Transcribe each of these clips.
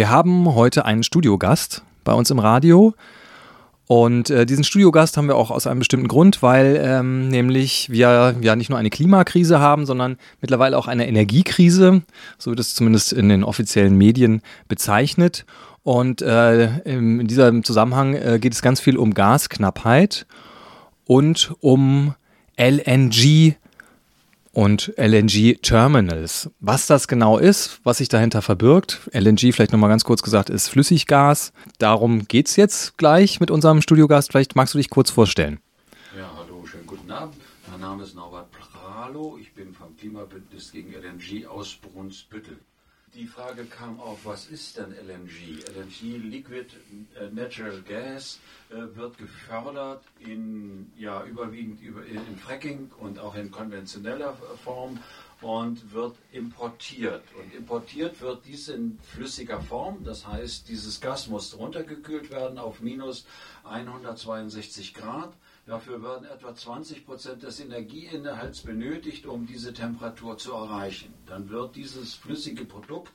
Wir haben heute einen Studiogast bei uns im Radio. Und äh, diesen Studiogast haben wir auch aus einem bestimmten Grund, weil ähm, nämlich wir ja nicht nur eine Klimakrise haben, sondern mittlerweile auch eine Energiekrise. So wird es zumindest in den offiziellen Medien bezeichnet. Und äh, in diesem Zusammenhang äh, geht es ganz viel um Gasknappheit und um LNG und LNG-Terminals. Was das genau ist, was sich dahinter verbirgt, LNG vielleicht nochmal ganz kurz gesagt, ist Flüssiggas. Darum geht es jetzt gleich mit unserem Studiogast. Vielleicht magst du dich kurz vorstellen. Ja, hallo, schönen guten Abend. Mein Name ist Norbert Pralo. Ich bin vom Klimabündnis gegen LNG aus Brunsbüttel. Die Frage kam auf, was ist denn LNG? LNG, Liquid äh, Natural Gas, äh, wird gefördert in, ja, überwiegend über, in Fracking und auch in konventioneller Form und wird importiert. Und importiert wird dies in flüssiger Form, das heißt, dieses Gas muss runtergekühlt werden auf minus 162 Grad. Dafür werden etwa 20 Prozent des Energieinhalts benötigt, um diese Temperatur zu erreichen. Dann wird dieses flüssige Produkt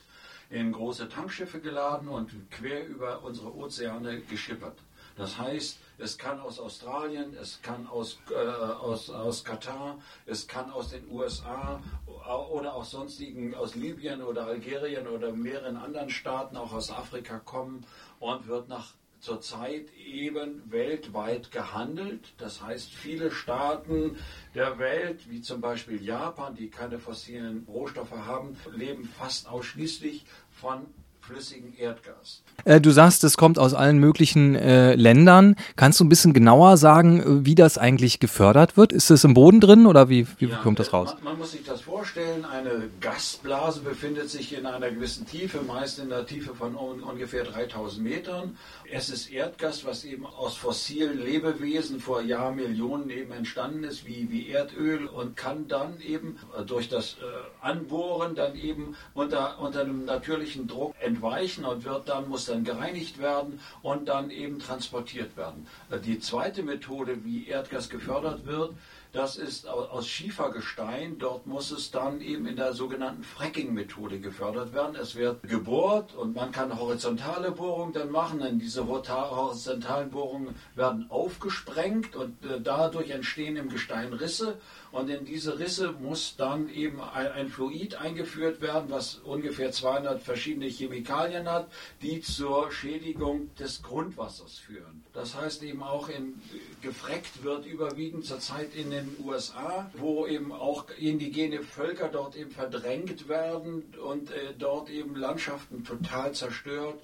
in große Tankschiffe geladen und quer über unsere Ozeane geschippert. Das heißt, es kann aus Australien, es kann aus, äh, aus, aus Katar, es kann aus den USA oder aus sonstigen, aus Libyen oder Algerien oder mehreren anderen Staaten, auch aus Afrika kommen und wird nach zurzeit eben weltweit gehandelt. Das heißt, viele Staaten der Welt, wie zum Beispiel Japan, die keine fossilen Rohstoffe haben, leben fast ausschließlich von flüssigen Erdgas. Äh, du sagst, es kommt aus allen möglichen äh, Ländern. Kannst du ein bisschen genauer sagen, äh, wie das eigentlich gefördert wird? Ist es im Boden drin oder wie, wie ja, kommt das raus? Man, man, muss sich das vorstellen, eine Gasblase befindet sich in einer gewissen Tiefe, meist in der Tiefe von un ungefähr 3000 Metern. Es ist Erdgas, was eben aus fossilen Lebewesen vor Jahrmillionen eben entstanden ist, wie, wie Erdöl und kann dann eben äh, durch das äh, Anbohren dann eben unter, unter einem natürlichen Druck entstehen entweichen und wird dann, muss dann gereinigt werden und dann eben transportiert werden. Die zweite Methode, wie Erdgas gefördert wird, das ist aus Schiefergestein. Dort muss es dann eben in der sogenannten Fracking-Methode gefördert werden. Es wird gebohrt und man kann horizontale Bohrungen dann machen. Denn diese horizontalen Bohrungen werden aufgesprengt und äh, dadurch entstehen im Gestein Risse. Und in diese Risse muss dann eben ein, ein Fluid eingeführt werden, was ungefähr 200 verschiedene Chemikalien hat, die zur Schädigung des Grundwassers führen. Das heißt eben auch in, gefreckt wird überwiegend zurzeit in den USA, wo eben auch indigene Völker dort eben verdrängt werden und äh, dort eben Landschaften total zerstört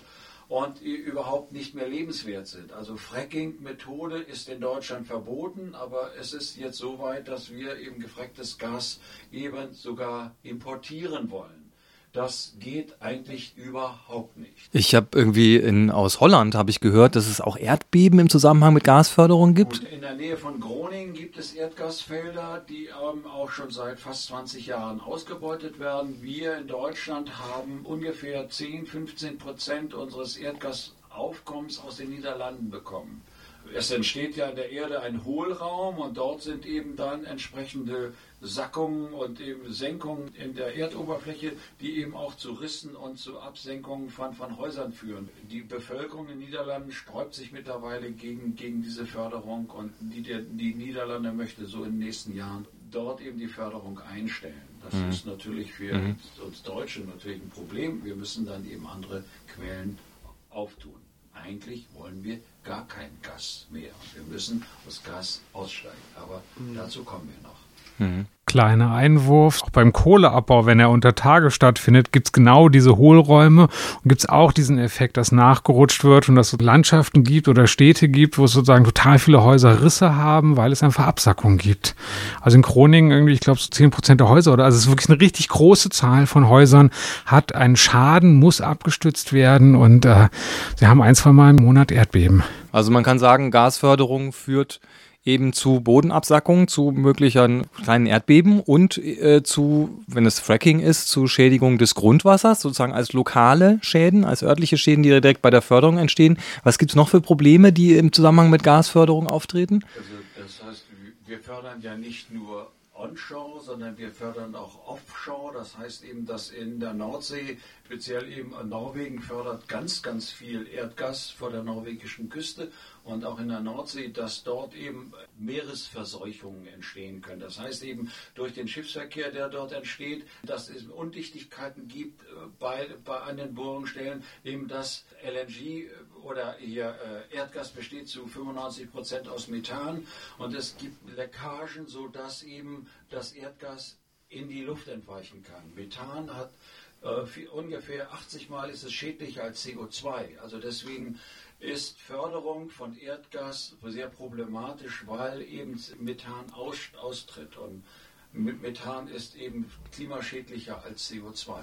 und überhaupt nicht mehr lebenswert sind. Also Fracking-Methode ist in Deutschland verboten, aber es ist jetzt so weit, dass wir eben gefracktes Gas eben sogar importieren wollen. Das geht eigentlich überhaupt nicht. Ich habe irgendwie in, aus Holland habe ich gehört, dass es auch Erdbeben im Zusammenhang mit Gasförderung gibt. Und in der Nähe von Groningen gibt es Erdgasfelder, die ähm, auch schon seit fast 20 Jahren ausgebeutet werden. Wir in Deutschland haben ungefähr 10, 15 Prozent unseres Erdgasaufkommens aus den Niederlanden bekommen es entsteht ja in der Erde ein Hohlraum und dort sind eben dann entsprechende Sackungen und eben Senkungen in der Erdoberfläche, die eben auch zu Rissen und zu Absenkungen von, von Häusern führen. Die Bevölkerung in den Niederlanden sträubt sich mittlerweile gegen, gegen diese Förderung und die, die Niederlande möchte so in den nächsten Jahren dort eben die Förderung einstellen. Das mhm. ist natürlich für mhm. uns Deutsche natürlich ein Problem. Wir müssen dann eben andere Quellen auftun. Eigentlich wollen wir gar kein Gas mehr. Wir müssen aus Gas aussteigen. Aber mhm. dazu kommen wir noch. Mhm. Kleiner Einwurf. Auch beim Kohleabbau, wenn er unter Tage stattfindet, gibt es genau diese Hohlräume und gibt es auch diesen Effekt, dass nachgerutscht wird und dass es Landschaften gibt oder Städte gibt, wo es sozusagen total viele Häuser Risse haben, weil es einfach Absackung gibt. Also in Groningen irgendwie, ich glaube, so zehn Prozent der Häuser oder also es ist wirklich eine richtig große Zahl von Häusern, hat einen Schaden, muss abgestützt werden und äh, sie haben ein, zwei Mal im Monat Erdbeben. Also man kann sagen, Gasförderung führt eben zu Bodenabsackungen, zu möglichen kleinen Erdbeben und äh, zu, wenn es Fracking ist, zu Schädigung des Grundwassers, sozusagen als lokale Schäden, als örtliche Schäden, die direkt bei der Förderung entstehen. Was gibt es noch für Probleme, die im Zusammenhang mit Gasförderung auftreten? Also das heißt, wir fördern ja nicht nur onshore, sondern wir fördern auch offshore. Das heißt eben, dass in der Nordsee, speziell eben Norwegen fördert ganz, ganz viel Erdgas vor der norwegischen Küste und auch in der Nordsee, dass dort eben Meeresverseuchungen entstehen können. Das heißt eben durch den Schiffsverkehr, der dort entsteht, dass es Undichtigkeiten gibt äh, bei, bei an den Bohrungsstellen, eben dass LNG oder hier äh, Erdgas besteht zu 95 Prozent aus Methan und es gibt Leckagen, sodass eben das Erdgas in die Luft entweichen kann. Methan hat äh, ungefähr 80 Mal ist es schädlicher als CO2. Also deswegen ist Förderung von Erdgas sehr problematisch, weil eben Methan aus, austritt und Methan ist eben klimaschädlicher als CO2.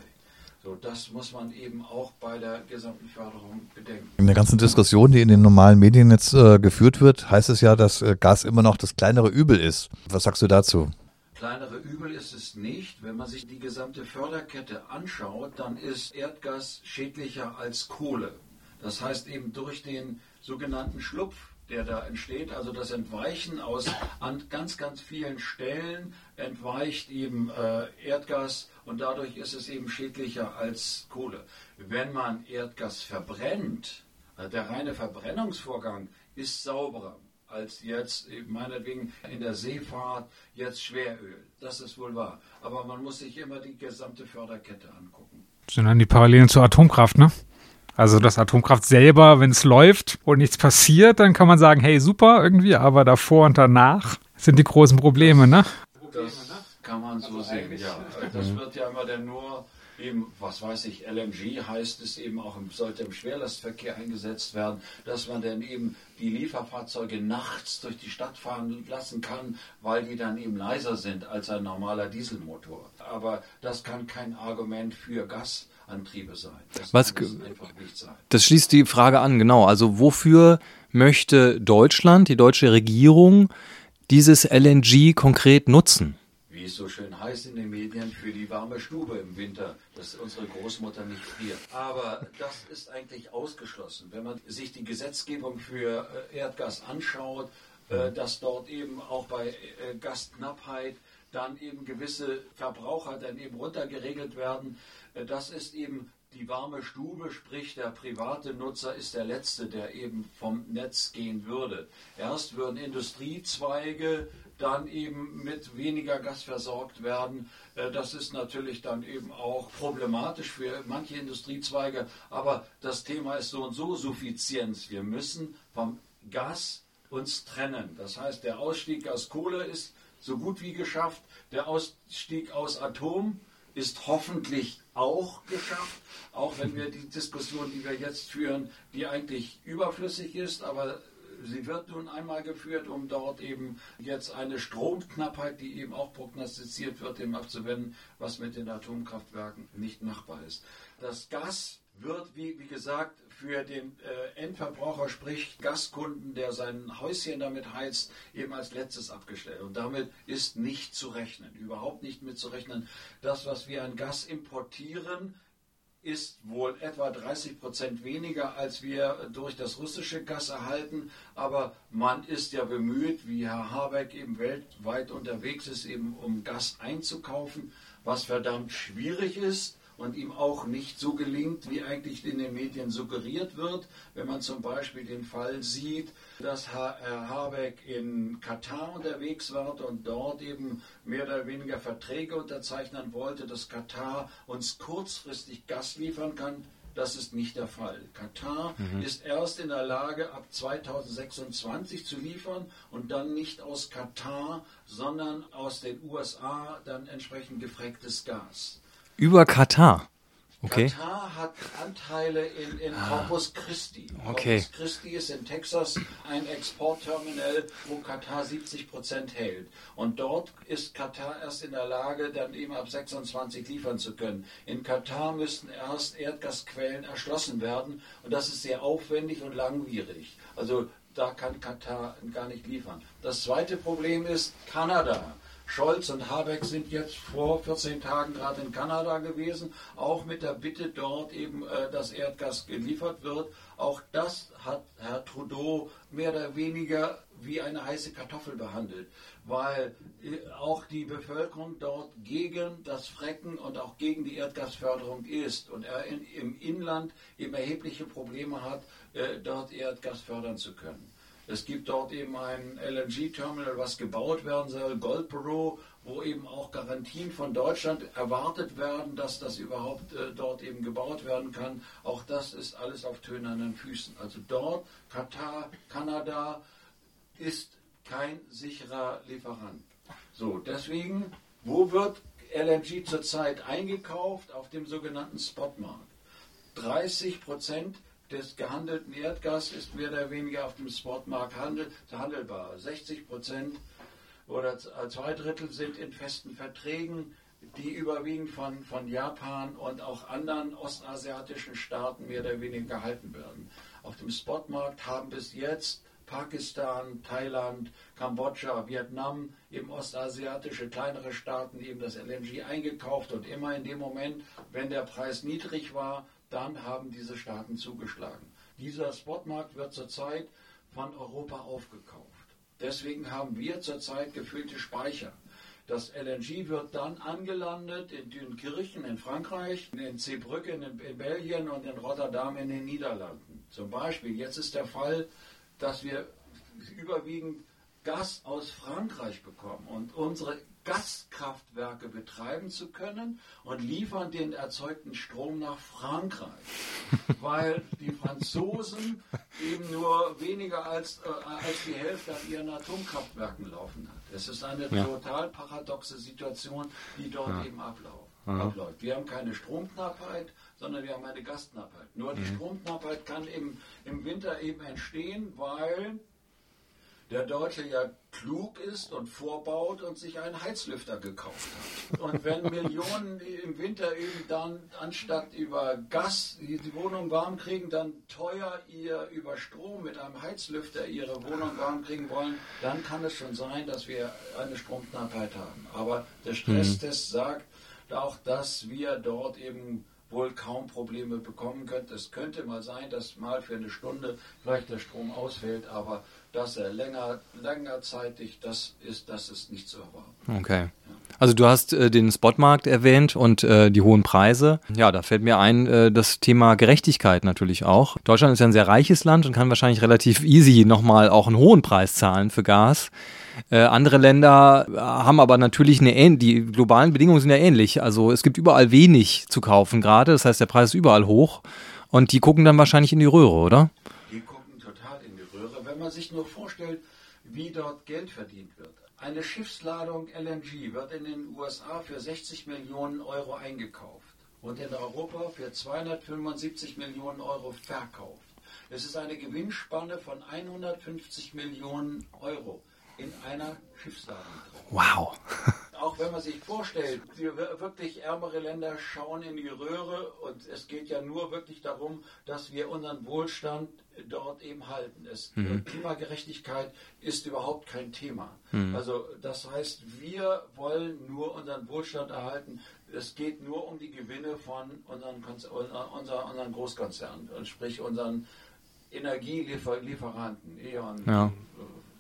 So, das muss man eben auch bei der gesamten Förderung bedenken. In der ganzen Diskussion, die in den normalen Medien jetzt äh, geführt wird, heißt es ja, dass äh, Gas immer noch das kleinere Übel ist. Was sagst du dazu? Kleinere Übel ist es nicht. Wenn man sich die gesamte Förderkette anschaut, dann ist Erdgas schädlicher als Kohle. Das heißt eben durch den sogenannten Schlupf, der da entsteht, also das Entweichen aus an ganz, ganz vielen Stellen entweicht eben äh, Erdgas und dadurch ist es eben schädlicher als Kohle. Wenn man Erdgas verbrennt, äh, der reine Verbrennungsvorgang ist sauberer als jetzt meinetwegen in der Seefahrt jetzt Schweröl. Das ist wohl wahr. Aber man muss sich immer die gesamte Förderkette angucken. Das sind dann die Parallelen zur Atomkraft, ne? Also das Atomkraft selber, wenn es läuft und nichts passiert, dann kann man sagen, hey, super irgendwie, aber davor und danach sind die großen Probleme, ne? Das kann man so sehen, ja. Das wird ja immer dann nur eben, was weiß ich, LNG heißt es eben auch, sollte im Schwerlastverkehr eingesetzt werden, dass man dann eben die Lieferfahrzeuge nachts durch die Stadt fahren lassen kann, weil die dann eben leiser sind als ein normaler Dieselmotor. Aber das kann kein Argument für Gasantriebe sein. Das was, einfach nicht sein. Das schließt die Frage an, genau. Also wofür möchte Deutschland, die deutsche Regierung, dieses LNG konkret nutzen? wie es so schön heißt in den Medien, für die warme Stube im Winter, dass unsere Großmutter nicht friert. Aber das ist eigentlich ausgeschlossen. Wenn man sich die Gesetzgebung für äh, Erdgas anschaut, äh, dass dort eben auch bei äh, Gasknappheit dann eben gewisse Verbraucher dann eben runtergeregelt werden. Das ist eben die warme Stube, sprich der private Nutzer ist der Letzte, der eben vom Netz gehen würde. Erst würden Industriezweige dann eben mit weniger Gas versorgt werden. Äh, das ist natürlich dann eben auch problematisch für manche Industriezweige. Aber das Thema ist so und so Suffizienz. Wir müssen vom Gas uns trennen. Das heißt, der Ausstieg aus Kohle ist so gut wie geschafft. Der Ausstieg aus Atom ist hoffentlich auch geschafft, auch wenn wir die Diskussion, die wir jetzt führen, die eigentlich überflüssig ist, aber sie wird nun einmal geführt, um dort eben jetzt eine Stromknappheit, die eben auch prognostiziert wird, dem abzuwenden, was mit den Atomkraftwerken nicht machbar ist. Das Gas wird, wie, wie gesagt, für den äh, Endverbraucher, sprich Gaskunden, der sein Häuschen damit heizt, eben als letztes abgestellt. Und damit ist nicht zu rechnen, überhaupt nicht mit zu rechnen. Das, was wir an Gas importieren, ist wohl etwa 30 Prozent weniger, als wir durch das russische Gas erhalten. Aber man ist ja bemüht, wie Herr Habeck eben weltweit unterwegs ist, eben um Gas einzukaufen, was verdammt schwierig ist und ihm auch nicht so gelingt, wie eigentlich in den Medien suggeriert wird. Wenn man zum Beispiel den Fall sieht, dass Herr Habeck in Katar unterwegs war und dort eben mehr oder weniger Verträge unterzeichnen wollte, dass Katar uns kurzfristig Gas liefern kann. Das ist nicht der Fall. Katar mhm. ist erst in der Lage, ab 2026 zu liefern und dann nicht aus Katar, sondern aus den USA dann entsprechend gefrecktes Gas. Über Katar. Okay. Katar hat Anteile in, in ah. Corpus Christi. Okay. Corpus Christi ist in Texas ein Exportterminal, wo Katar 70 Prozent hält. Und dort ist Katar erst in der Lage, dann eben ab 26 liefern zu können. In Katar müssten erst Erdgasquellen erschlossen werden. Und das ist sehr aufwendig und langwierig. Also da kann Katar gar nicht liefern. Das zweite Problem ist Kanada. Scholz und Habeck sind jetzt vor 14 Tagen gerade in Kanada gewesen, auch mit der Bitte dort eben, äh, dass Erdgas geliefert wird. Auch das hat Herr Trudeau mehr oder weniger wie eine heiße Kartoffel behandelt, weil äh, auch die Bevölkerung dort gegen das Frecken und auch gegen die Erdgasförderung ist und er in, im Inland eben erhebliche Probleme hat, äh, dort Erdgas fördern zu können. Es gibt dort eben ein LNG-Terminal, was gebaut werden soll, Goldboro, wo eben auch Garantien von Deutschland erwartet werden, dass das überhaupt äh, dort eben gebaut werden kann. Auch das ist alles auf tönernen Füßen. Also dort, Katar, Kanada, ist kein sicherer Lieferant. So, deswegen, wo wird LNG zurzeit eingekauft? Auf dem sogenannten Spotmarkt. 30 Prozent des gehandelten Erdgas ist mehr oder weniger auf dem Spotmarkt handel, handelbar. 60 Prozent oder zwei Drittel sind in festen Verträgen, die überwiegend von, von Japan und auch anderen ostasiatischen Staaten mehr oder weniger gehalten werden. Auf dem Spotmarkt haben bis jetzt Pakistan, Thailand, Kambodscha, Vietnam, eben ostasiatische kleinere Staaten eben das LNG eingekauft und immer in dem Moment, wenn der Preis niedrig war, dann haben diese Staaten zugeschlagen. Dieser Spotmarkt wird zurzeit von Europa aufgekauft. Deswegen haben wir zurzeit gefüllte Speicher. Das LNG wird dann angelandet in Dünkirchen in Frankreich, in Zeebrücken in, in Belgien und in Rotterdam in den Niederlanden. Zum Beispiel, jetzt ist der Fall, dass wir überwiegend Gas aus Frankreich bekommen und unsere Gaskraftwerke betreiben zu können und liefern den erzeugten Strom nach Frankreich, weil die Franzosen eben nur weniger als, äh, als die Hälfte an ihren Atomkraftwerken laufen hat. Es ist eine ja. total paradoxe Situation, die dort ja. eben abläuft. Wir haben keine Stromknappheit, sondern wir haben eine Gasknappheit. Nur die mhm. Stromknappheit kann im, im Winter eben entstehen, weil der Deutsche ja klug ist und vorbaut und sich einen Heizlüfter gekauft hat. Und wenn Millionen im Winter eben dann anstatt über Gas die, Wohnung warm kriegen, dann teuer ihr über Strom mit einem Heizlüfter ihre Wohnung warm kriegen wollen, dann kann es schon sein, dass wir eine Stromknappheit haben. Aber der Stresstest mhm. sagt auch, dass wir dort eben wohl kaum Probleme bekommen können. Es könnte mal sein, dass mal für eine Stunde vielleicht der Strom ausfällt, aber dass er länger, längerzeitig, das ist, das ist nicht zu erwarten. Okay. Also du hast äh, den Spotmarkt erwähnt und äh, die hohen Preise. Ja, da fällt mir ein, äh, das Thema Gerechtigkeit natürlich auch. Deutschland ist ja ein sehr reiches Land und kann wahrscheinlich relativ easy nochmal auch einen hohen Preis zahlen für Gas. Äh, andere Länder haben aber natürlich eine die globalen Bedingungen sind ja ähnlich. Also es gibt überall wenig zu kaufen gerade. Das heißt, der Preis ist überall hoch. Und die gucken dann wahrscheinlich in die Röhre, oder? Man sich nur vorstellt, wie dort Geld verdient wird. Eine Schiffsladung LNG wird in den USA für 60 Millionen Euro eingekauft und in Europa für 275 Millionen Euro verkauft. Es ist eine Gewinnspanne von 150 Millionen Euro in einer Schiffsladung. Wow. Auch wenn man sich vorstellt, die wirklich ärmere Länder schauen in die Röhre und es geht ja nur wirklich darum, dass wir unseren Wohlstand dort eben halten. Es, mhm. Klimagerechtigkeit ist überhaupt kein Thema. Mhm. Also das heißt, wir wollen nur unseren Wohlstand erhalten. Es geht nur um die Gewinne von unseren, unser, unseren Großkonzernen, sprich unseren Energielieferanten, E.ON, ja. Äh,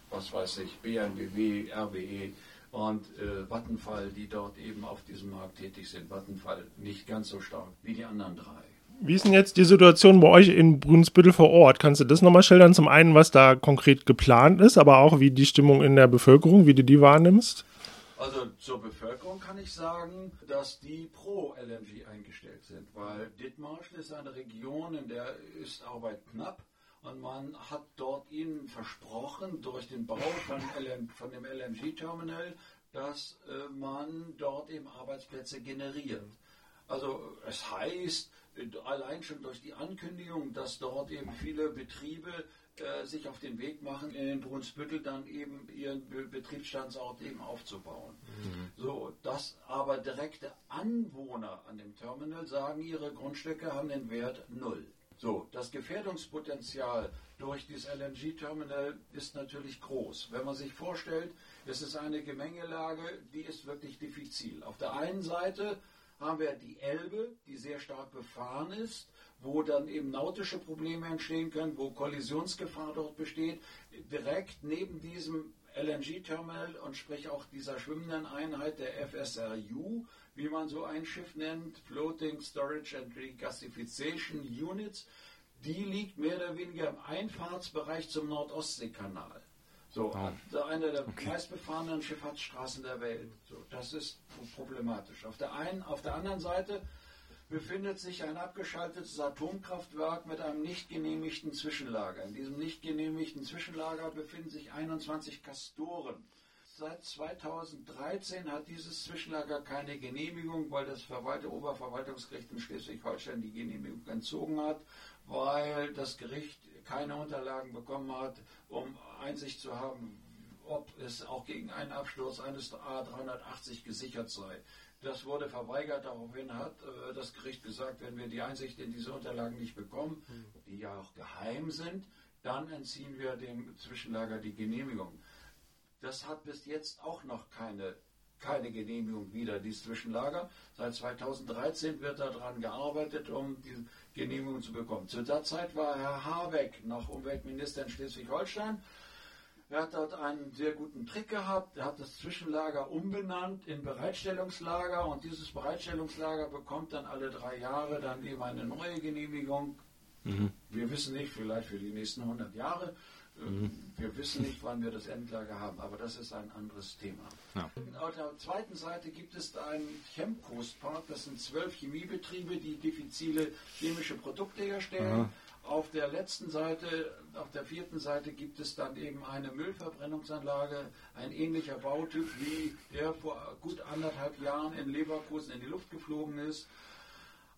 was weiß ich, BNBW, RWE und äh, Vattenfall, die dort eben auf diesem Markt tätig sind. Vattenfall nicht ganz so stark wie die anderen drei. Wie ist denn jetzt die Situation bei euch in Brunsbüttel vor Ort? Kannst du das nochmal schildern? Zum einen, was da konkret geplant ist, aber auch wie die Stimmung in der Bevölkerung, wie du die wahrnimmst? Also zur Bevölkerung kann ich sagen, dass die pro LNG eingestellt sind, weil Dithmarschen ist eine Region, in der ist Arbeit knapp und man hat dort ihnen versprochen, durch den Bau von, LN, von dem LNG-Terminal, dass äh, man dort eben Arbeitsplätze generiert. Also es heißt, allein schon durch die Ankündigung, dass dort eben viele Betriebe äh, sich auf den Weg machen, in Brunsbüttel dann eben ihren Be Betriebsstandsort eben aufzubauen. Mhm. So, dass aber direkte Anwohner an dem Terminal sagen, ihre Grundstücke haben den Wert null. So, das Gefährdungspotenzial durch dieses LNG-Terminal ist natürlich groß. Wenn man sich vorstellt, es ist eine Gemengelage, die ist wirklich diffizil. Auf der einen Seite haben wir die Elbe, die sehr stark befahren ist, wo dann eben nautische Probleme entstehen können, wo Kollisionsgefahr dort besteht. Direkt neben diesem LNG-Terminal und sprich auch dieser schwimmenden Einheit der FSRU, wie man so ein Schiff nennt, Floating Storage and Regasification Units, die liegt mehr oder weniger im Einfahrtsbereich zum Nordostseekanal. So, oh. eine der okay. meistbefahrenen Schifffahrtsstraßen der Welt. So, das ist problematisch. Auf der einen, auf der anderen Seite befindet sich ein abgeschaltetes Atomkraftwerk mit einem nicht genehmigten Zwischenlager. In diesem nicht genehmigten Zwischenlager befinden sich 21 Kastoren. Seit 2013 hat dieses Zwischenlager keine Genehmigung, weil das Verwalte Oberverwaltungsgericht in Schleswig-Holstein die Genehmigung entzogen hat, weil das Gericht keine Unterlagen bekommen hat, um Einsicht zu haben, ob es auch gegen einen Absturz eines A380 gesichert sei. Das wurde verweigert. Daraufhin hat äh, das Gericht gesagt, wenn wir die Einsicht in diese Unterlagen nicht bekommen, die ja auch geheim sind, dann entziehen wir dem Zwischenlager die Genehmigung. Das hat bis jetzt auch noch keine, keine Genehmigung wieder, dieses Zwischenlager. Seit 2013 wird daran gearbeitet, um die Genehmigung zu bekommen. Zu der Zeit war Herr Habeck noch Umweltminister in Schleswig-Holstein er hat dort einen sehr guten Trick gehabt. Er hat das Zwischenlager umbenannt in Bereitstellungslager und dieses Bereitstellungslager bekommt dann alle drei Jahre dann eben eine neue Genehmigung. Mhm. Wir wissen nicht, vielleicht für die nächsten 100 Jahre. Mhm. Wir wissen nicht, wann wir das Endlager haben, aber das ist ein anderes Thema. Ja. Auf der zweiten Seite gibt es einen Chemcoast Park, das sind zwölf Chemiebetriebe, die diffizile chemische Produkte herstellen. Aha. Auf der letzten Seite, auf der vierten Seite gibt es dann eben eine Müllverbrennungsanlage, ein ähnlicher Bautyp wie der vor gut anderthalb Jahren in Leverkusen in die Luft geflogen ist.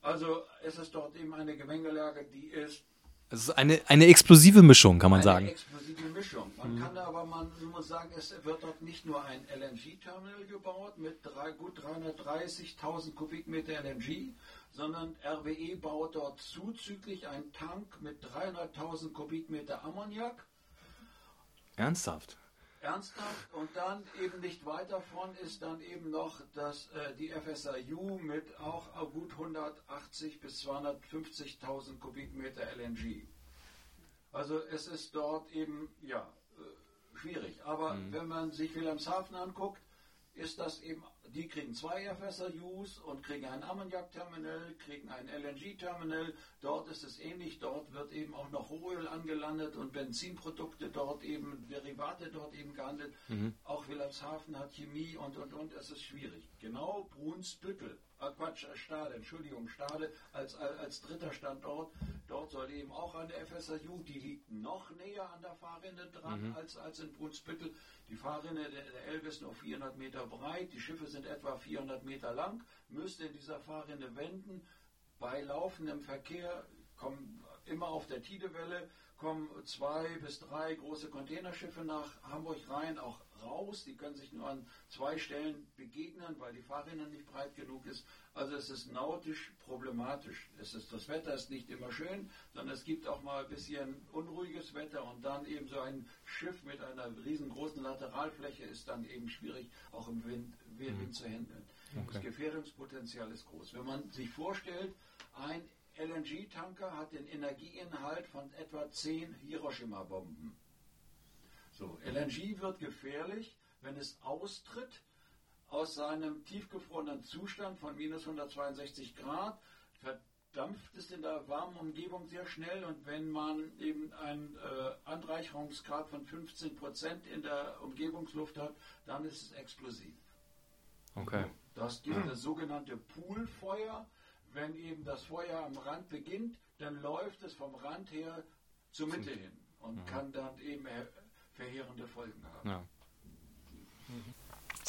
Also es ist dort eben eine Gemengelage, die ist es ist eine, eine explosive Mischung, kann man eine sagen. Eine explosive Mischung. Man mhm. kann aber man muss sagen, es wird dort nicht nur ein LNG-Terminal gebaut mit drei, gut 330.000 Kubikmeter LNG, sondern RWE baut dort zuzüglich einen Tank mit 300.000 Kubikmeter Ammoniak. Ernsthaft? Ernsthaft und dann eben nicht weit davon ist dann eben noch das, äh, die FSRU mit auch gut 180 bis 250.000 Kubikmeter LNG. Also es ist dort eben ja äh, schwierig. Aber mhm. wenn man sich Wilhelmshaven anguckt, ist das eben die kriegen zwei FSRUs und kriegen ein Ammoniak-Terminal, kriegen ein LNG-Terminal. Dort ist es ähnlich. Dort wird eben auch noch Rohöl angelandet und Benzinprodukte dort eben, Derivate dort eben gehandelt. Mhm. Auch Wilhelmshaven hat Chemie und, und, und. Es ist schwierig. Genau Brunsbüttel Quatsch, Stade, Entschuldigung, Stade als, als dritter Standort. Dort soll eben auch eine FSRU, die liegt noch näher an der Fahrrinne dran mhm. als, als in Brunsbüttel. Die Fahrrinne der, der Elbe ist nur 400 Meter breit, die Schiffe sind etwa 400 Meter lang, müsste in dieser Fahrrinne wenden. Bei laufendem Verkehr kommen immer auf der Tidewelle kommen zwei bis drei große Containerschiffe nach Hamburg rein, auch raus. Die können sich nur an zwei Stellen begegnen, weil die Fahrrinne nicht breit genug ist. Also es ist nautisch problematisch. Es ist, das Wetter ist nicht immer schön, sondern es gibt auch mal ein bisschen unruhiges Wetter und dann eben so ein Schiff mit einer riesengroßen Lateralfläche ist dann eben schwierig, auch im Wind, Wind mhm. zu handeln. Okay. Das Gefährdungspotenzial ist groß. Wenn man sich vorstellt, ein LNG-Tanker hat den Energieinhalt von etwa 10 Hiroshima-Bomben. So, LNG wird gefährlich, wenn es austritt aus seinem tiefgefrorenen Zustand von minus 162 Grad, verdampft es in der warmen Umgebung sehr schnell und wenn man eben einen äh, Anreicherungsgrad von 15 Prozent in der Umgebungsluft hat, dann ist es explosiv. Okay. Das gibt das sogenannte Poolfeuer. Wenn eben das Feuer am Rand beginnt, dann läuft es vom Rand her zur Mitte hin und mhm. kann dann eben verheerende Folgen haben. Ja.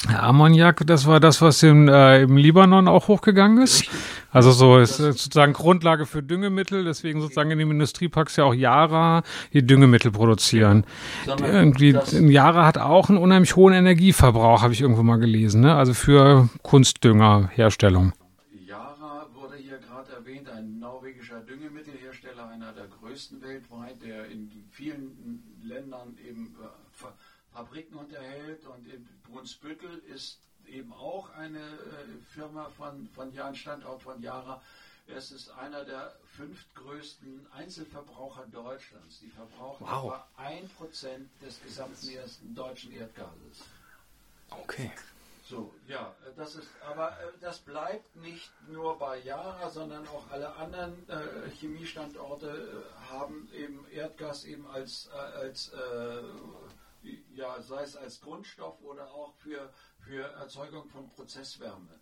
Ammoniak, das war das, was im, äh, im Libanon auch hochgegangen ist. Also so ist sozusagen Grundlage für Düngemittel, deswegen sozusagen in den Industrieparks ja auch Yara die Düngemittel produzieren. Irgendwie Yara hat auch einen unheimlich hohen Energieverbrauch, habe ich irgendwo mal gelesen, ne? Also für Kunstdüngerherstellung. Yara wurde hier gerade erwähnt, ein norwegischer Düngemittelhersteller, einer größten weltweit, der in vielen Ländern eben äh, Fabriken unterhält und in Brunsbüttel ist eben auch eine äh, Firma von, von Jan, Standort von Yara. Es ist einer der fünftgrößten Einzelverbraucher Deutschlands. Die verbrauchen wow. etwa ein Prozent des gesamten ersten deutschen Erdgases. Okay. So, ja, das ist, aber äh, das bleibt nicht nur bei Yara, sondern auch alle anderen äh, Chemiestandorte äh, haben eben Erdgas eben als, äh, als äh, ja, sei es als Grundstoff oder auch für, für Erzeugung von Prozesswärme.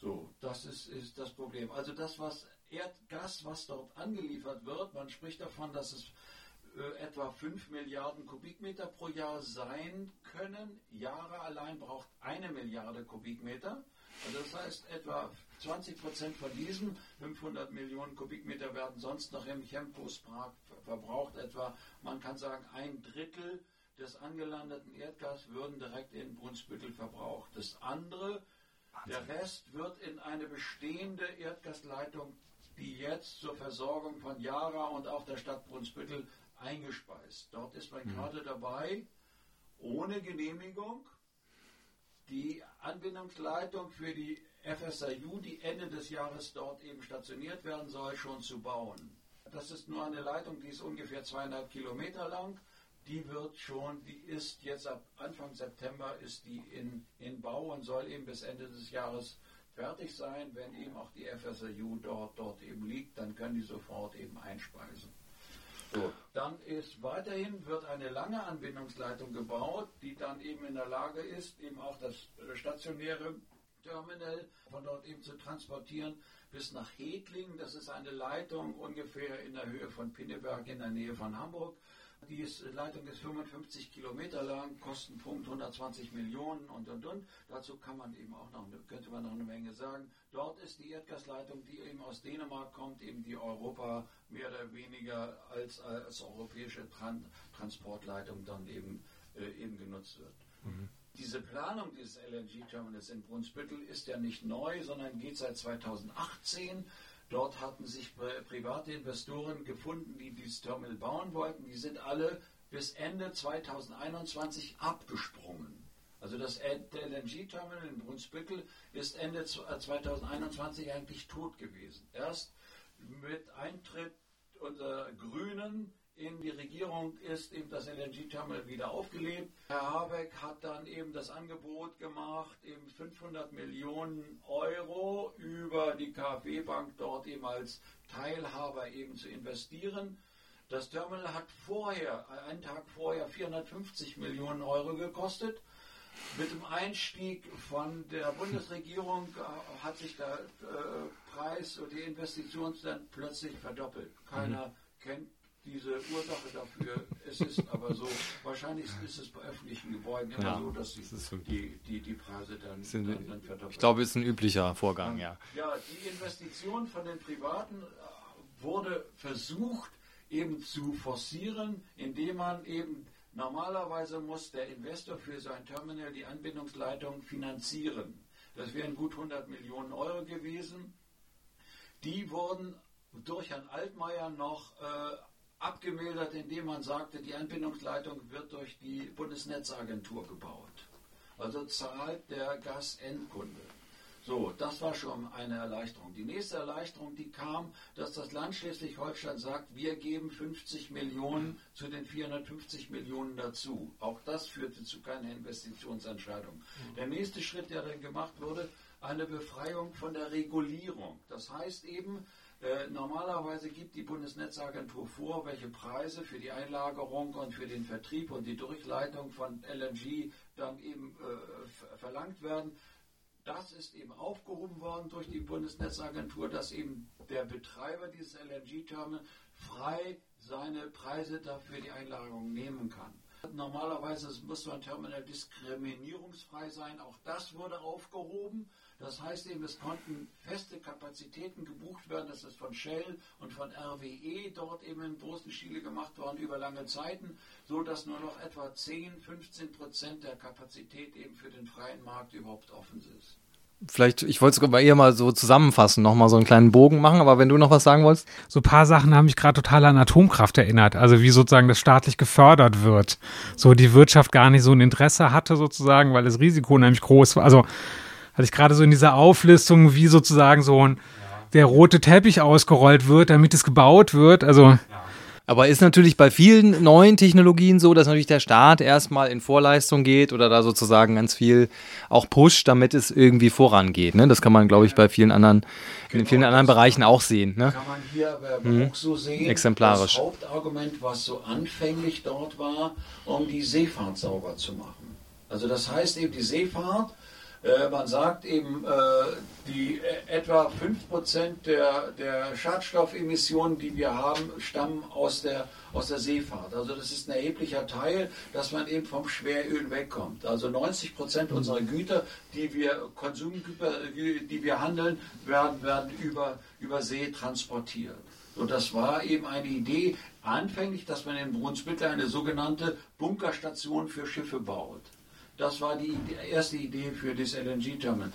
So, das ist, ist das Problem. Also das, was Erdgas, was dort angeliefert wird, man spricht davon, dass es äh, etwa 5 Milliarden Kubikmeter pro Jahr sein können. Jahre allein braucht eine Milliarde Kubikmeter. Also das heißt, etwa 20 Prozent von diesen 500 Millionen Kubikmeter werden sonst noch im Chemkospark verbraucht. Etwa, man kann sagen, ein Drittel des angelandeten Erdgas würden direkt in Brunsbüttel verbraucht. Das andere, Wahnsinn. der Rest wird in eine bestehende Erdgasleitung, die jetzt zur Versorgung von Jara und auch der Stadt Brunsbüttel eingespeist. Dort ist man mhm. gerade dabei, ohne Genehmigung die Anbindungsleitung für die FSIU, die Ende des Jahres dort eben stationiert werden soll, schon zu bauen. Das ist nur eine Leitung, die ist ungefähr zweieinhalb Kilometer lang die wird schon, die ist jetzt ab Anfang September ist die in, in Bau und soll eben bis Ende des Jahres fertig sein. Wenn eben auch die FSRU dort, dort eben liegt, dann können die sofort eben einspeisen. Dann ist weiterhin wird eine lange Anbindungsleitung gebaut, die dann eben in der Lage ist, eben auch das stationäre Terminal von dort eben zu transportieren bis nach Hedling. Das ist eine Leitung ungefähr in der Höhe von Pinneberg in der Nähe von Hamburg. Die ist, Leitung ist 55 Kilometer lang, Kostenpunkt 120 Millionen und und und. Dazu kann man eben auch noch, könnte man noch eine Menge sagen. Dort ist die Erdgasleitung, die eben aus Dänemark kommt, eben die Europa mehr oder weniger als, als europäische Tran Transportleitung dann eben, äh, eben genutzt wird. Mhm. Diese Planung dieses LNG-Terminals in Brunsbüttel ist ja nicht neu, sondern geht seit 2018. Dort hatten sich private Investoren gefunden, die dieses Terminal bauen wollten. Die sind alle bis Ende 2021 abgesprungen. Also das LNG-Terminal in Brunsbüttel ist Ende 2021 äh, eigentlich tot gewesen. Erst mit Eintritt unserer Grünen in die Regierung ist eben das LNG-Terminal wieder aufgelebt. Herr Habeck hat dann eben das Angebot gemacht, eben 500 Millionen Euro über die KfW-Bank dort eben als Teilhaber eben zu investieren. Das Terminal hat vorher, einen Tag vorher, 450 Millionen Euro gekostet. Mit dem Einstieg von der Bundesregierung äh, hat sich der äh, Preis und die Investition dann plötzlich verdoppelt. Keiner mhm. kennt diese Ursache dafür. Es ist aber so, wahrscheinlich ist es bei öffentlichen Gebäuden immer ja, so, dass die, die, die, die, Preise dann, dann, dann verdoppeln. Ich glaube, es ist ein üblicher Vorgang, ja. Ja, die Investition von den Privaten äh, wurde versucht eben zu forcieren, indem man eben normalerweise muss der Investor für sein Terminal die Anbindungsleitung finanzieren. Das wären gut 100 Millionen Euro gewesen. Die wurden durch Herrn Altmaier noch äh, abgemildert, indem man sagte, die Anbindungsleitung wird durch die Bundesnetzagentur gebaut. Also zahlt der Gasendkunde. So, das war schon eine Erleichterung. Die nächste Erleichterung, die kam, dass das Land Schleswig-Holstein sagt, wir geben 50 Millionen zu den 450 Millionen dazu. Auch das führte zu keiner Investitionsentscheidung. Der nächste Schritt, der dann gemacht wurde, eine Befreiung von der Regulierung. Das heißt eben, äh, normalerweise gibt die Bundesnetzagentur vor, welche Preise für die Einlagerung und für den Vertrieb und die Durchleitung von LNG dann eben äh, verlangt werden. Das ist eben aufgehoben worden durch die Bundesnetzagentur, dass eben der Betreiber dieses LNG-Terminals frei seine Preise dafür die Einlagerung nehmen kann. Normalerweise muss so ein Terminal diskriminierungsfrei sein. Auch das wurde aufgehoben. Das heißt eben, es konnten feste Kapazitäten gebucht werden. Das ist von Shell und von RWE dort eben in großen Stile gemacht worden über lange Zeiten, so dass nur noch etwa 10, 15 Prozent der Kapazität eben für den freien Markt überhaupt offen ist. vielleicht, ich wollte es eher mal so zusammenfassen, nochmal so einen kleinen Bogen machen, aber wenn du noch was sagen wolltest. So ein paar Sachen haben mich gerade total an Atomkraft erinnert, also wie sozusagen das staatlich gefördert wird. So die Wirtschaft gar nicht so ein Interesse hatte sozusagen, weil das Risiko nämlich groß war. Also hatte ich gerade so in dieser Auflistung, wie sozusagen so ein der rote Teppich ausgerollt wird, damit es gebaut wird. Also aber ist natürlich bei vielen neuen Technologien so, dass natürlich der Staat erstmal in Vorleistung geht oder da sozusagen ganz viel auch pusht, damit es irgendwie vorangeht. Ne? Das kann man, glaube ich, bei vielen anderen, genau, in vielen anderen Bereichen auch sehen. Ne? Kann man hier aber mhm. auch so sehen. Exemplarisch. Das Hauptargument, was so anfänglich dort war, um die Seefahrt sauber zu machen. Also das heißt eben die Seefahrt äh, man sagt eben, äh, die äh, etwa 5% der, der Schadstoffemissionen, die wir haben, stammen aus der, aus der Seefahrt. Also das ist ein erheblicher Teil, dass man eben vom Schweröl wegkommt. Also 90% unserer Güter, die wir Konsumgüter, die wir handeln, werden, werden über, über See transportiert. Und das war eben eine Idee anfänglich, dass man in Brunsbüttel eine sogenannte Bunkerstation für Schiffe baut. Das war die erste Idee für das LNG-Terminal.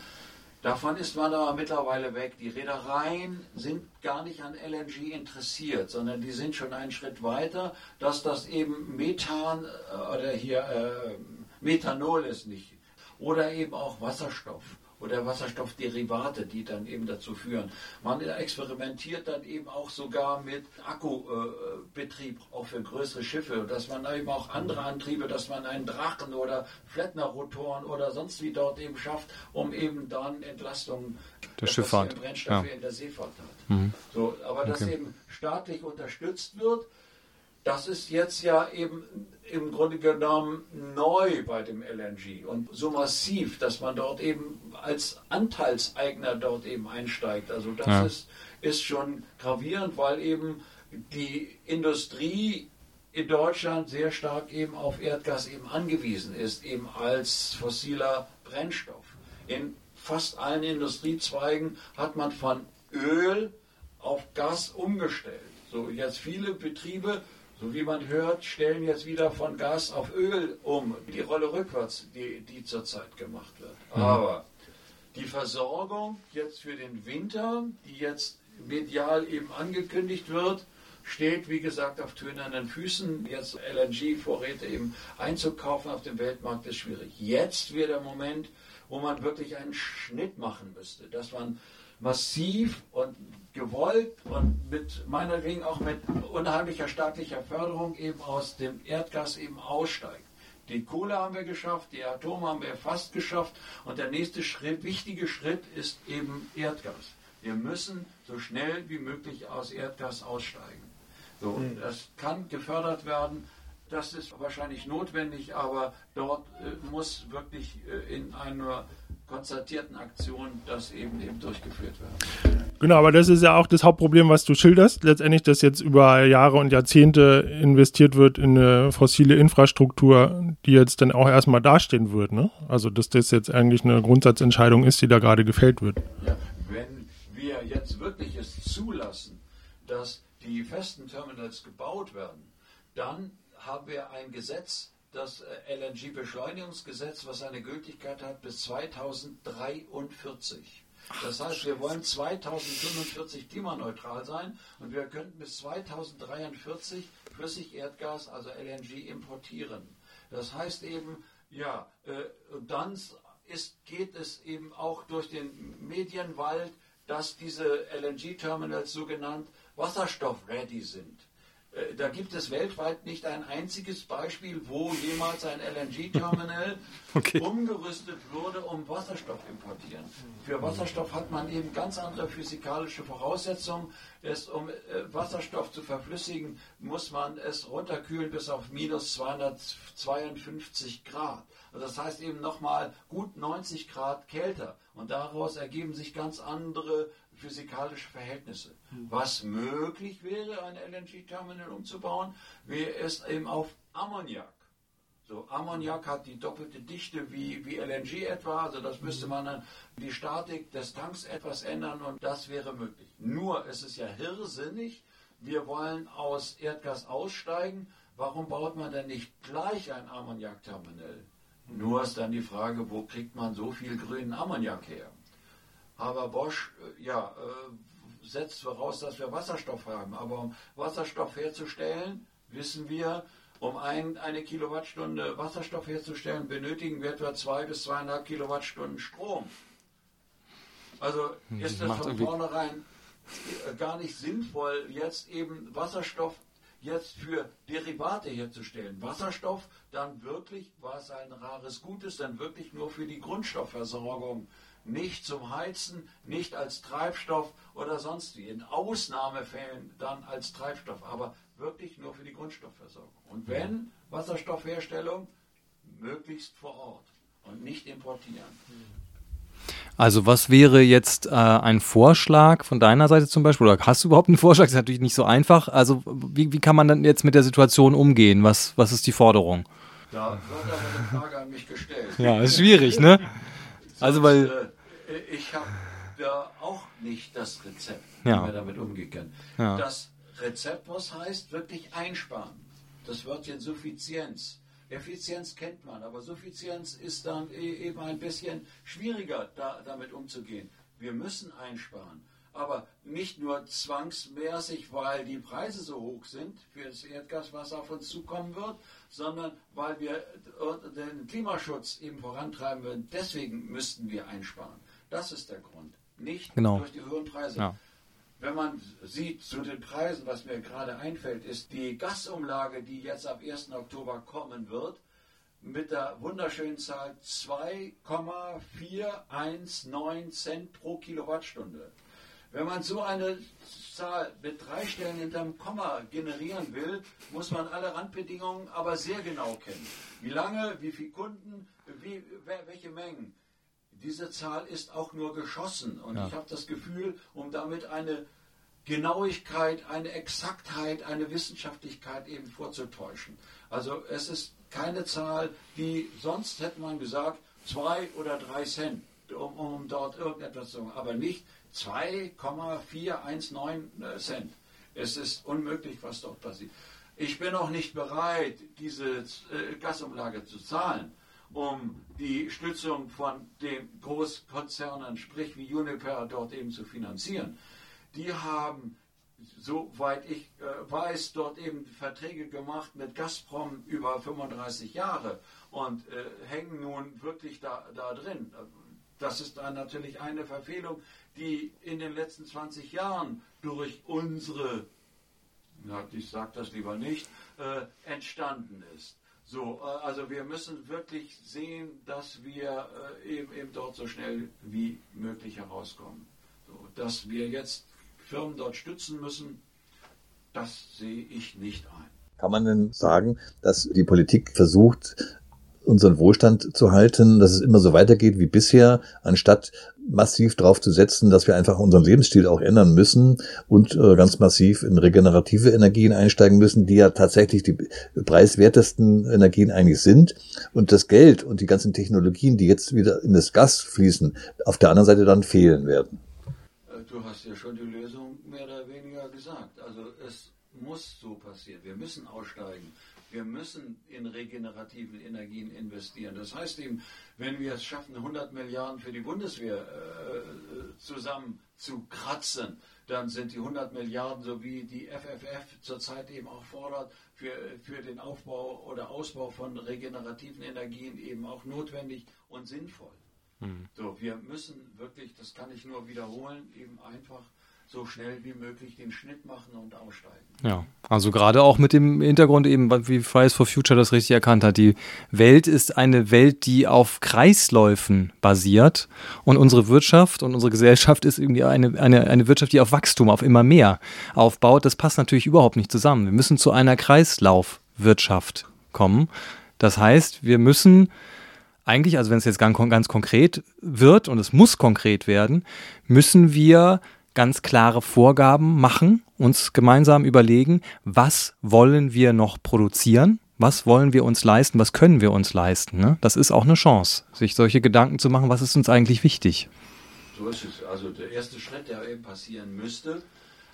Davon ist man aber mittlerweile weg. Die Reedereien sind gar nicht an LNG interessiert, sondern die sind schon einen Schritt weiter, dass das eben Methan äh, oder hier äh, Methanol ist nicht. Oder eben auch Wasserstoff oder Wasserstoffderivate, die dann eben dazu führen. Man experimentiert dann eben auch sogar mit Akkubetrieb, auch für größere Schiffe, dass man eben auch andere Antriebe, dass man einen Drachen oder Flettnerrotoren oder sonst wie dort eben schafft, um eben dann Entlastung der Schifffahrt, Brennstoffe ja. in der Seefahrt hat. Mhm. So, aber okay. das eben staatlich unterstützt wird, das ist jetzt ja eben im Grunde genommen neu bei dem LNG und so massiv, dass man dort eben als Anteilseigner dort eben einsteigt. Also das ja. ist, ist schon gravierend, weil eben die Industrie in Deutschland sehr stark eben auf Erdgas eben angewiesen ist, eben als fossiler Brennstoff. In fast allen Industriezweigen hat man von Öl auf Gas umgestellt. So jetzt viele Betriebe so wie man hört, stellen jetzt wieder von Gas auf Öl um. Die Rolle rückwärts, die, die zurzeit gemacht wird. Mhm. Aber die Versorgung jetzt für den Winter, die jetzt medial eben angekündigt wird, steht, wie gesagt, auf tönernen Füßen. Jetzt LNG-Vorräte eben einzukaufen auf dem Weltmarkt ist schwierig. Jetzt wäre der Moment, wo man wirklich einen Schnitt machen müsste, dass man massiv und gewollt und mit meinetwegen auch mit unheimlicher staatlicher Förderung eben aus dem Erdgas eben aussteigt. Die Kohle haben wir geschafft, die Atome haben wir fast geschafft und der nächste Schritt, wichtige Schritt ist eben Erdgas. Wir müssen so schnell wie möglich aus Erdgas aussteigen. So, hm. das kann gefördert werden das ist wahrscheinlich notwendig, aber dort äh, muss wirklich äh, in einer konzertierten Aktion das eben, eben durchgeführt werden. Genau, aber das ist ja auch das Hauptproblem, was du schilderst. Letztendlich, dass jetzt über Jahre und Jahrzehnte investiert wird in eine fossile Infrastruktur, die jetzt dann auch erstmal dastehen wird. Ne? Also, dass das jetzt eigentlich eine Grundsatzentscheidung ist, die da gerade gefällt wird. Ja, wenn wir jetzt wirklich es zulassen, dass die festen Terminals gebaut werden, dann haben wir ein Gesetz, das äh, LNG-Beschleunigungsgesetz, was eine Gültigkeit hat bis 2043. Das heißt, wir wollen 2045 klimaneutral sein und wir könnten bis 2043 Flüssigerdgas, also LNG, importieren. Das heißt eben, ja, äh, dann ist, geht es eben auch durch den Medienwald, dass diese LNG-Terminals sogenannt wasserstoff-ready sind. Äh, da gibt es weltweit nicht ein einziges Beispiel, wo jemals ein LNG-Terminal okay. umgerüstet wurde, um Wasserstoff importieren. Für Wasserstoff hat man eben ganz andere physikalische Voraussetzungen. Es, um äh, Wasserstoff zu verflüssigen, muss man es runterkühlen bis auf minus 252 Grad. Also das heißt eben nochmal gut 90 Grad kälter. Und daraus ergeben sich ganz andere physikalische Verhältnisse. Mhm. Was möglich wäre, ein LNG-Terminal umzubauen, wäre es eben auf Ammoniak. So, Ammoniak hat die doppelte Dichte wie, wie LNG etwa, also das müsste man dann die Statik des Tanks etwas ändern und das wäre möglich. Nur es ist ja hirrsinnig, wir wollen aus Erdgas aussteigen, warum baut man denn nicht gleich ein Ammoniakterminal? Nur ist dann die Frage, wo kriegt man so viel grünen Ammoniak her? Aber Bosch äh, ja, äh, setzt voraus, dass wir Wasserstoff haben. Aber um Wasserstoff herzustellen, wissen wir, um ein, eine Kilowattstunde Wasserstoff herzustellen, benötigen wir etwa zwei bis zweieinhalb Kilowattstunden Strom. Also hm, ist es von vornherein äh, gar nicht sinnvoll, jetzt eben Wasserstoff jetzt für Derivate herzustellen. Wasserstoff dann wirklich, was ein rares Gut ist, dann wirklich nur für die Grundstoffversorgung, nicht zum Heizen, nicht als Treibstoff oder sonst wie. In Ausnahmefällen dann als Treibstoff, aber wirklich nur für die Grundstoffversorgung. Und wenn Wasserstoffherstellung, möglichst vor Ort und nicht importieren. Also was wäre jetzt äh, ein Vorschlag von deiner Seite zum Beispiel? Oder hast du überhaupt einen Vorschlag? Das ist natürlich nicht so einfach. Also wie, wie kann man dann jetzt mit der Situation umgehen? Was, was ist die Forderung? Da wird aber eine Frage an mich gestellt. Ja, ist schwierig, ne? Also weil... Äh, ich habe da auch nicht das Rezept, wie ja. wir damit umgehen können. Ja. Das Rezept, was heißt, wirklich einsparen. Das Wörtchen Suffizienz Effizienz kennt man, aber Suffizienz ist dann e-, eben ein bisschen schwieriger, da, damit umzugehen. Wir müssen einsparen, aber nicht nur zwangsmäßig, weil die Preise so hoch sind für das Erdgas, was auf uns zukommen wird, sondern weil wir den Klimaschutz eben vorantreiben würden. Deswegen müssten wir einsparen. Das ist der Grund, nicht genau. durch die hohen Preise. Ja. Wenn man sieht zu den Preisen, was mir gerade einfällt, ist die Gasumlage, die jetzt ab 1. Oktober kommen wird, mit der wunderschönen Zahl 2,419 Cent pro Kilowattstunde. Wenn man so eine Zahl mit drei Stellen hinterm Komma generieren will, muss man alle Randbedingungen aber sehr genau kennen. Wie lange, wie viele Kunden, wie, welche Mengen diese Zahl ist auch nur geschossen. Und ja. ich habe das Gefühl, um damit eine Genauigkeit, eine Exaktheit, eine Wissenschaftlichkeit eben vorzutäuschen. Also es ist keine Zahl, die sonst hätte man gesagt, zwei oder drei Cent, um, um dort irgendetwas zu sagen, aber nicht 2,419 Cent. Es ist unmöglich, was dort passiert. Ich bin auch nicht bereit, diese äh, Gasumlage zu zahlen um die Stützung von den Großkonzernen, sprich wie Uniper, dort eben zu finanzieren. Die haben, soweit ich äh, weiß, dort eben Verträge gemacht mit Gazprom über 35 Jahre und äh, hängen nun wirklich da, da drin. Das ist dann natürlich eine Verfehlung, die in den letzten 20 Jahren durch unsere, ja, ich sage das lieber nicht, äh, entstanden ist. So, äh, also wir müssen wirklich sehen, dass wir äh, eben, eben dort so schnell wie möglich herauskommen. So, dass wir jetzt Firmen dort stützen müssen, das sehe ich nicht ein. Kann man denn sagen, dass die Politik versucht, unseren Wohlstand zu halten, dass es immer so weitergeht wie bisher, anstatt massiv darauf zu setzen, dass wir einfach unseren Lebensstil auch ändern müssen und äh, ganz massiv in regenerative Energien einsteigen müssen, die ja tatsächlich die preiswertesten Energien eigentlich sind. Und das Geld und die ganzen Technologien, die jetzt wieder in das Gas fließen, auf der anderen Seite dann fehlen werden. Äh, du hast ja schon die Lösung mehr oder weniger gesagt. Also es muss so passieren. Wir müssen aussteigen. Wir müssen in regenerativen Energien investieren. Das heißt eben, wenn wir es schaffen, 100 Milliarden für die Bundeswehr äh, zusammen zu kratzen, dann sind die 100 Milliarden, so wie die FFF zurzeit eben auch fordert, für, für den Aufbau oder Ausbau von regenerativen Energien eben auch notwendig und sinnvoll. Mhm. So, wir müssen wirklich, das kann ich nur wiederholen, eben einfach so schnell wie möglich den Schnitt machen und aussteigen. Ja, also gerade auch mit dem Hintergrund eben, wie Fridays for Future das richtig erkannt hat. Die Welt ist eine Welt, die auf Kreisläufen basiert und unsere Wirtschaft und unsere Gesellschaft ist irgendwie eine, eine, eine Wirtschaft, die auf Wachstum, auf immer mehr aufbaut. Das passt natürlich überhaupt nicht zusammen. Wir müssen zu einer Kreislaufwirtschaft kommen. Das heißt, wir müssen eigentlich, also wenn es jetzt ganz, ganz konkret wird und es muss konkret werden, müssen wir ganz klare Vorgaben machen, uns gemeinsam überlegen, was wollen wir noch produzieren, was wollen wir uns leisten, was können wir uns leisten. Ne? Das ist auch eine Chance, sich solche Gedanken zu machen, was ist uns eigentlich wichtig. So ist es. Also der erste Schritt, der eben passieren müsste,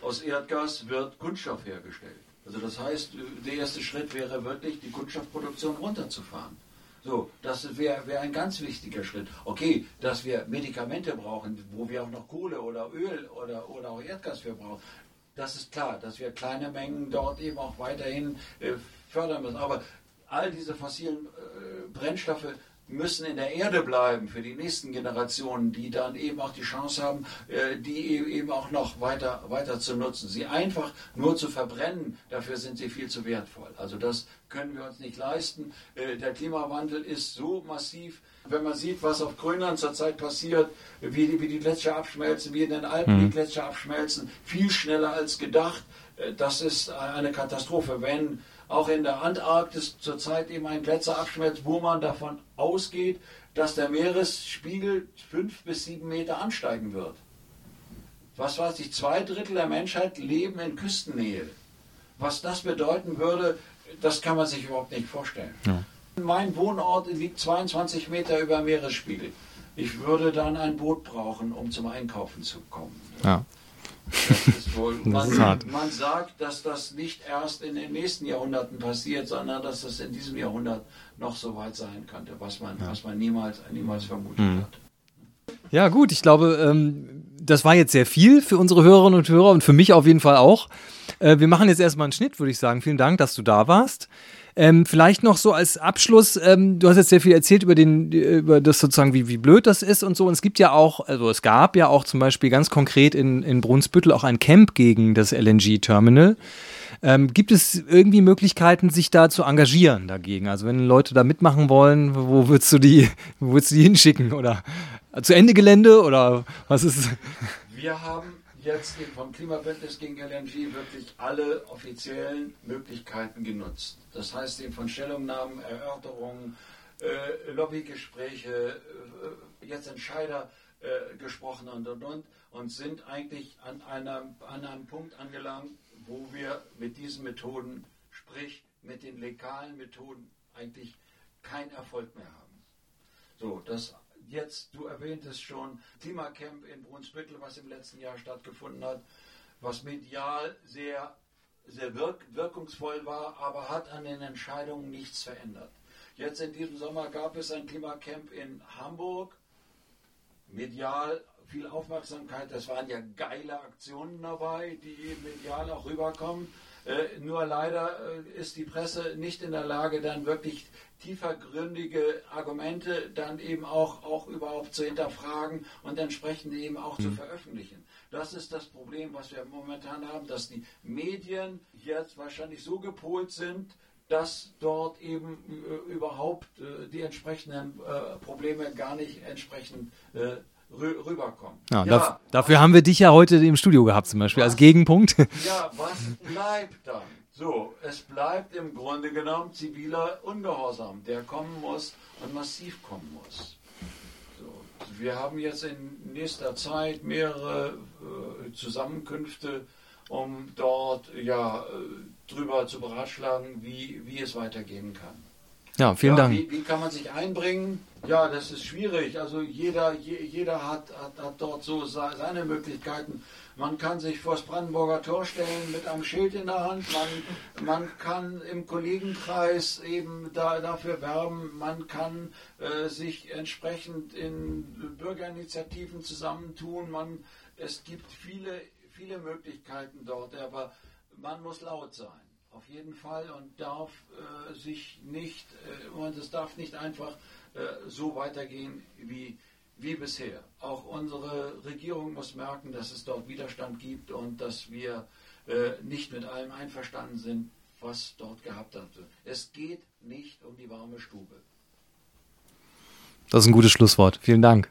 aus Erdgas wird Kunststoff hergestellt. Also das heißt, der erste Schritt wäre wirklich, die Kunststoffproduktion runterzufahren. So, das wäre wär ein ganz wichtiger Schritt. Okay, dass wir Medikamente brauchen, wo wir auch noch Kohle oder Öl oder, oder auch Erdgas für brauchen. Das ist klar, dass wir kleine Mengen dort eben auch weiterhin äh, fördern müssen. Aber all diese fossilen äh, Brennstoffe müssen in der Erde bleiben für die nächsten Generationen, die dann eben auch die Chance haben, äh, die e-, eben auch noch weiter, weiter zu nutzen. Sie einfach nur zu verbrennen, dafür sind sie viel zu wertvoll. Also das können wir uns nicht leisten. Äh, der Klimawandel ist so massiv. Wenn man sieht, was auf Grönland zurzeit passiert, wie, wie die Gletscher abschmelzen, wie in den Alpen mhm. die Gletscher abschmelzen, viel schneller als gedacht, das ist eine Katastrophe. Wenn auch in der Antarktis zurzeit eben ein Gletscher abschmelzt, wo man davon ausgeht, dass der Meeresspiegel fünf bis sieben Meter ansteigen wird. Was weiß ich, zwei Drittel der Menschheit leben in Küstennähe. Was das bedeuten würde, das kann man sich überhaupt nicht vorstellen. Ja. Mein Wohnort liegt 22 Meter über Meeresspiegel. Ich würde dann ein Boot brauchen, um zum Einkaufen zu kommen. Ja. Das ist wohl, man, man, sagt, dass das nicht erst in den nächsten Jahrhunderten passiert, sondern dass das in diesem Jahrhundert noch so weit sein könnte, was man, ja. was man niemals, niemals vermutet mhm. hat. Ja, gut, ich glaube, ähm, das war jetzt sehr viel für unsere Hörerinnen und Hörer und für mich auf jeden Fall auch. Äh, wir machen jetzt erstmal einen Schnitt, würde ich sagen. Vielen Dank, dass du da warst. Ähm, vielleicht noch so als Abschluss, ähm, du hast jetzt sehr viel erzählt über den, über das sozusagen, wie, wie blöd das ist und so. Und es gibt ja auch, also es gab ja auch zum Beispiel ganz konkret in, in Brunsbüttel auch ein Camp gegen das LNG-Terminal. Ähm, gibt es irgendwie Möglichkeiten, sich da zu engagieren dagegen? Also wenn Leute da mitmachen wollen, wo würdest du die, wo würdest du die hinschicken? Oder zu Ende Gelände oder was ist? Wir haben jetzt vom Klimabündnis gegen LNG wirklich alle offiziellen Möglichkeiten genutzt. Das heißt eben von Stellungnahmen, Erörterungen, äh, Lobbygespräche, äh, jetzt Entscheider äh, gesprochen und und und und sind eigentlich an, einer, an einem Punkt angelangt, wo wir mit diesen Methoden, sprich mit den legalen Methoden, eigentlich keinen Erfolg mehr haben. So, das jetzt, du erwähntest schon, Klimacamp in Brunsbüttel, was im letzten Jahr stattgefunden hat, was medial sehr, sehr wirk wirkungsvoll war, aber hat an den Entscheidungen nichts verändert. Jetzt in diesem Sommer gab es ein Klimacamp in Hamburg, medial viel Aufmerksamkeit, das waren ja geile Aktionen dabei, die medial auch rüberkommen. Äh, nur leider äh, ist die Presse nicht in der Lage, dann wirklich tiefergründige Argumente dann eben auch, auch überhaupt zu hinterfragen und entsprechend eben auch mhm. zu veröffentlichen. Das ist das Problem, was wir momentan haben, dass die Medien jetzt wahrscheinlich so gepolt sind, dass dort eben äh, überhaupt die entsprechenden Probleme gar nicht entsprechend äh, rüberkommen. Ja, ja dafür, dafür haben wir dich ja heute im Studio gehabt, zum Beispiel was, als Gegenpunkt. Ja, was bleibt dann? So, es bleibt im Grunde genommen ziviler Ungehorsam, der kommen muss und massiv kommen muss. So, wir haben jetzt in nächster Zeit mehrere äh, Zusammenkünfte, um dort ja äh, drüber zu beratschlagen, wie, wie es weitergehen kann. Ja, vielen ja, Dank. Wie, wie, kann man sich einbringen? Ja, das ist schwierig. Also jeder, je, jeder hat, hat, hat dort so seine Möglichkeiten. Man kann sich vor das Brandenburger Tor stellen mit einem Schild in der Hand. Man, man kann im Kollegenkreis eben da, dafür werben. Man kann äh, sich entsprechend in Bürgerinitiativen zusammentun. Man, es gibt viele, viele Möglichkeiten dort, aber man muss laut sein. Auf jeden Fall und darf äh, sich nicht, äh, und es darf nicht einfach äh, so weitergehen wie wie bisher. Auch unsere Regierung muss merken, dass es dort Widerstand gibt und dass wir äh, nicht mit allem einverstanden sind, was dort gehabt hat. Es geht nicht um die warme Stube. Das ist ein gutes Schlusswort. Vielen Dank.